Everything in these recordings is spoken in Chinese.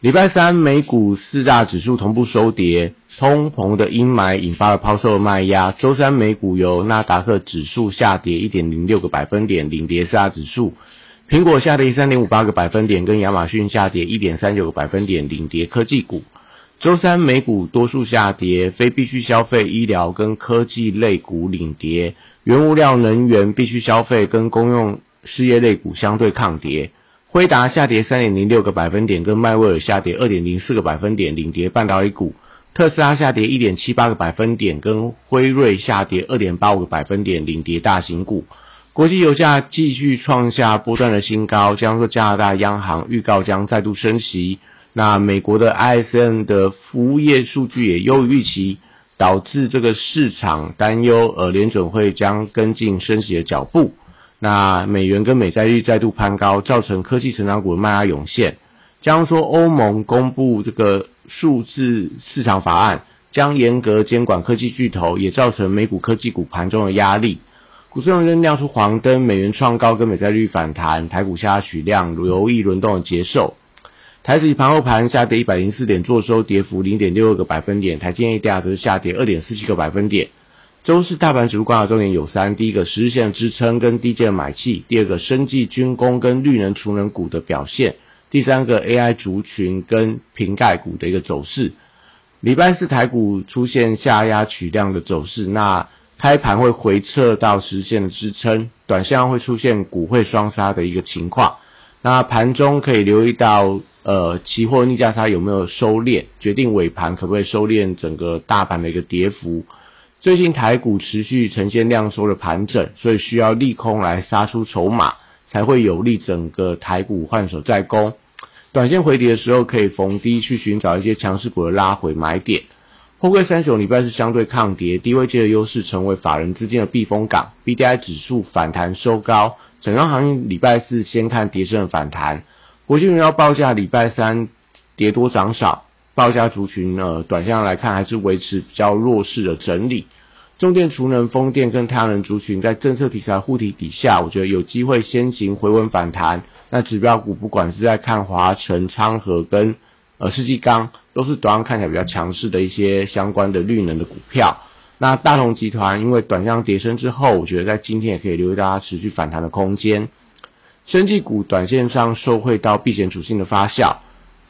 礼拜三美股四大指数同步收跌，通膨的阴霾引发了抛售卖压。周三美股由纳达克指数下跌一点零六个百分点领跌四大指数，苹果下跌三点五八个百分点，跟亚马逊下跌一点三九个百分点领跌科技股。周三美股多数下跌，非必需消费、医疗跟科技类股领跌。原物料、能源、必须消费跟公用事业类股相对抗跌，辉达下跌三点零六个百分点，跟迈威尔下跌二点零四个百分点，领跌半导体股。特斯拉下跌一点七八个百分点，跟辉瑞下跌二点八五个百分点，领跌大型股。国际油价继续创下波段的新高，将说加拿大央行预告将再度升息。那美国的 ISM 的服务业数据也优于预期。导致这个市场担忧，呃，联准会将跟进升息的脚步。那美元跟美债率再度攀高，造成科技成长股的卖压涌现。将说欧盟公布这个数字市场法案，将严格监管科技巨头，也造成美股科技股盘中的压力。股市中仍亮出黄灯，美元创高跟美债率反弹，台股下取量，留意轮动的结束。台指盘后盘下跌一百零四点，做收跌幅零点六二个百分点。台积电价则是下跌二点四七个百分点。周四大盘指数观察重点有三：第一个，十日线支撑跟低阶买气；第二个，生技军工跟绿能储能股的表现；第三个，AI 族群跟瓶盖股的一个走势。礼拜四台股出现下压取量的走势，那开盘会回撤到实线的支撑，短线会出现股汇双杀的一个情况。那盘中可以留意到。呃，期货逆价差有没有收敛，决定尾盘可不可以收敛整个大盘的一个跌幅。最近台股持续呈现量缩的盘整，所以需要利空来杀出筹码，才会有利整个台股换手再攻。短线回跌的时候，可以逢低去寻找一些强势股的拉回买点。货柜三雄礼拜是相对抗跌，低位阶的优势成为法人资金的避风港。B D I 指数反弹收高，整个行业礼拜四先看跌升的反弹。国际原料报价礼拜三跌多涨少，报价族群呢，短线上来看还是维持比较弱势的整理。中电、储能、风电跟太阳能族群在政策题材护体底下，我觉得有机会先行回稳反弹。那指标股不管是在看华晨、昌河跟呃世纪钢，都是短上看起来比较强势的一些相关的绿能的股票。那大同集团因为短向跌升之后，我觉得在今天也可以留意大家持续反弹的空间。生技股短线上受惠到避险属性的发酵，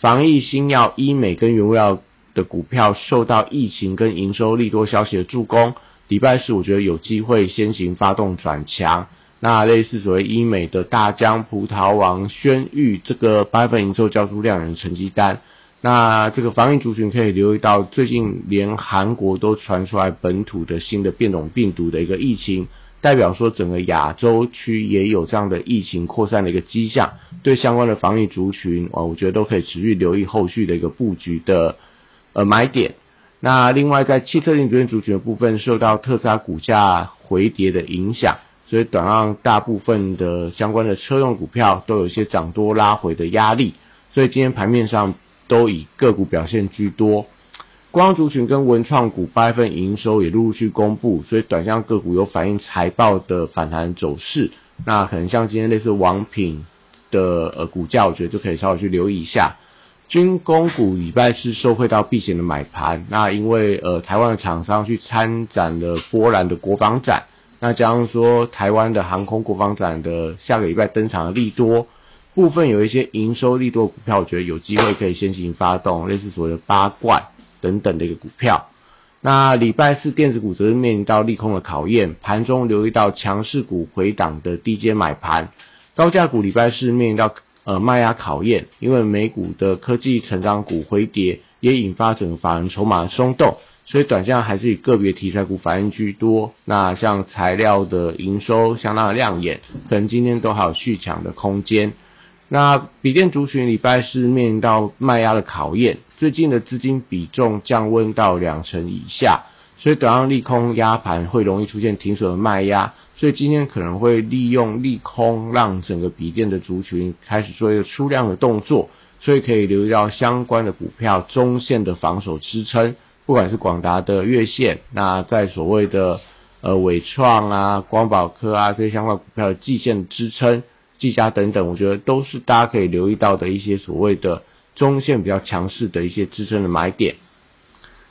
防疫新药、医美跟原物料的股票受到疫情跟营收利多消息的助攻，礼拜四我觉得有机会先行发动转强。那类似所谓医美的大疆、葡萄王、轩誉这个八月份营收交出亮眼成绩单，那这个防疫族群可以留意到，最近连韩国都传出来本土的新的变种病毒的一个疫情。代表说，整个亚洲区也有这样的疫情扩散的一个迹象，对相关的防疫族群，哦，我觉得都可以持续留意后续的一个布局的呃买点。那另外，在汽车零组件族群的部分，受到特斯拉股价回跌的影响，所以短让大部分的相关的车用股票都有一些涨多拉回的压力，所以今天盘面上都以个股表现居多。光族群跟文创股八月份营收也陆陆续公布，所以短向个股有反映财报的反弹走势。那可能像今天类似王品的呃股价，我觉得就可以稍微去留意一下。军工股礼拜是受惠到避险的买盘，那因为呃台湾的厂商去参展了波兰的国防展，那加上说台湾的航空国防展的下个礼拜登场的利多，部分有一些营收利多股票，我觉得有机会可以先行发动，类似所谓的八冠。等等的一个股票，那礼拜四电子股则是面临到利空的考验，盘中留意到强势股回档的低阶买盘，高价股礼拜四面临到呃卖压考验，因为美股的科技成长股回跌，也引发整个法人筹码松动，所以短线还是以个别题材股反应居多。那像材料的营收相当的亮眼，可能今天都还有续强的空间。那笔电族群礼拜四面临到卖压的考验，最近的资金比重降温到两成以下，所以短量利空压盘会容易出现停损的卖压，所以今天可能会利用利空让整个笔电的族群开始做一个出量的动作，所以可以留意到相关的股票中线的防守支撑，不管是广达的月线，那在所谓的呃伟创啊、光宝科啊这些相关股票的季线支撑。技嘉等等，我觉得都是大家可以留意到的一些所谓的中线比较强势的一些支撑的买点。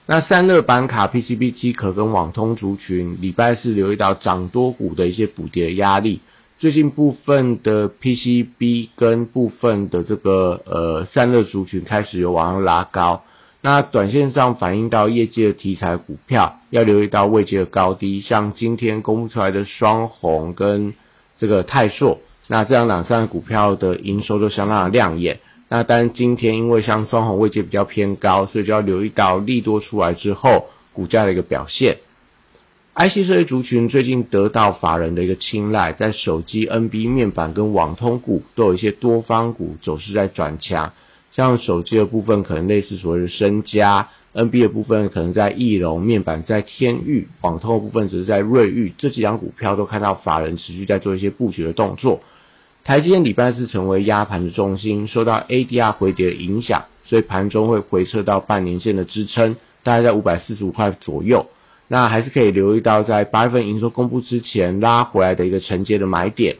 那散热板卡、PCB 机壳跟网通族群，礼拜四留意到涨多股的一些补跌压力。最近部分的 PCB 跟部分的这个呃散热族群开始有往上拉高。那短线上反映到业绩的题材股票，要留意到未接的高低，像今天公布出来的双红跟这个泰硕。那这样两三个股票的营收都相当的亮眼。那当然今天因为像双红位阶比较偏高，所以就要留意到利多出来之后股价的一个表现。IC 设计族群最近得到法人的一个青睐，在手机、NB 面板跟网通股都有一些多方股走势在转强。像手机的部分可能类似所谓的身家，NB 的部分可能在翼龙，面板在天域，网通的部分只是在瑞昱。这几张股票都看到法人持续在做一些布局的动作。台积电礼拜四成为压盘的重心，受到 ADR 回跌的影响，所以盘中会回撤到半年线的支撑，大概在五百四十五块左右。那还是可以留意到在八月份营收公布之前拉回来的一个承接的买点。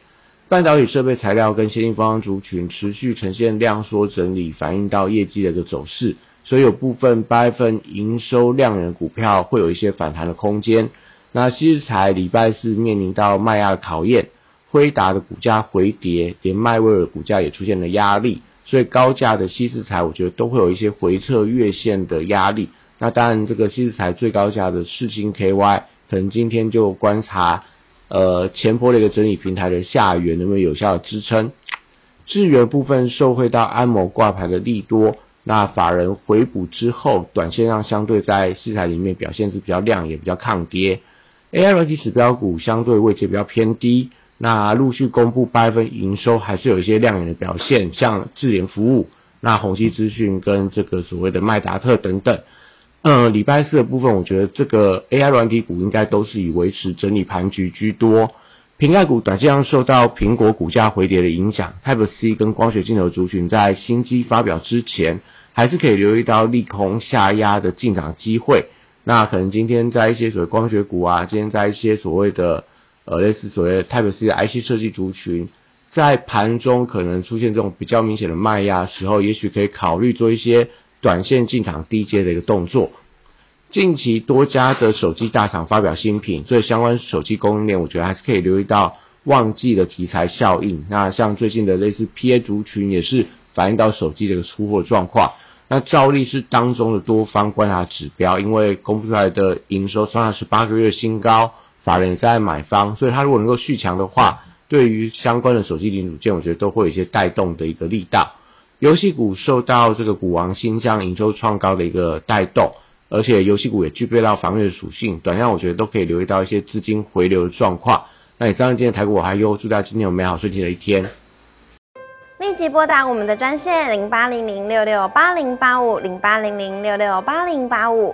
半导体设备材料跟先进方向族群持续呈现量缩整理，反映到业绩的一个走势，所以有部分八月份营收亮眼股票会有一些反弹的空间。那西日材礼拜四面临到卖压的考验。辉达的股价回跌，连迈威尔股价也出现了压力，所以高价的西式材，我觉得都会有一些回撤月线的压力。那当然，这个西式材最高价的世星 KY，可能今天就观察，呃，前坡的一个整理平台的下缘能不能有效的支撑。智源部分受惠到安某挂牌的利多，那法人回补之后，短线上相对在市材里面表现是比较亮，也比较抗跌。AI 软体指标股相对位阶比较偏低。那陆续公布八月份营收，还是有一些亮眼的表现，像智联服务、那宏基资讯跟这个所谓的麦达特等等。嗯，礼拜四的部分，我觉得这个 AI 软体股应该都是以维持整理盘局居多。瓶盖股短线上受到苹果股价回跌的影响，Type C 跟光学镜头族群在新机发表之前，还是可以留意到利空下压的进场机会。那可能今天在一些所谓光学股啊，今天在一些所谓的。呃，类似所谓 Type C 的 IC 设计族群，在盘中可能出现这种比较明显的卖压时候，也许可以考虑做一些短线进场低阶的一个动作。近期多家的手机大厂发表新品，所以相关手机供应链，我觉得还是可以留意到旺季的题材效应。那像最近的类似 PA 族群，也是反映到手机的一个出货状况。那照例是当中的多方观察指标，因为公布出来的营收创下十八个月新高。法人也在买方，所以它如果能够续强的话，对于相关的手机零组件，我觉得都会有一些带动的一个力道。游戏股受到这个股王新疆营收创高的一个带动，而且游戏股也具备到防御的属性，短线我觉得都可以留意到一些资金回流的状况。那以上今天的台股我还有祝大家今天有美好顺利的一天。立即拨打我们的专线零八零零六六八零八五零八零零六六八零八五。